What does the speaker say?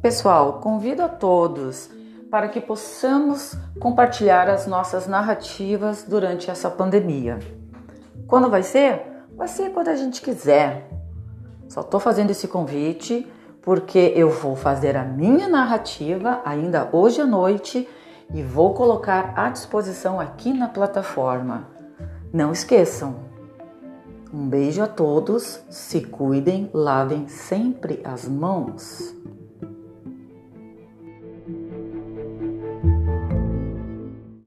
Pessoal, convido a todos para que possamos compartilhar as nossas narrativas durante essa pandemia. Quando vai ser? Vai ser quando a gente quiser. Só estou fazendo esse convite porque eu vou fazer a minha narrativa ainda hoje à noite e vou colocar à disposição aqui na plataforma. Não esqueçam. Um beijo a todos, se cuidem, lavem sempre as mãos.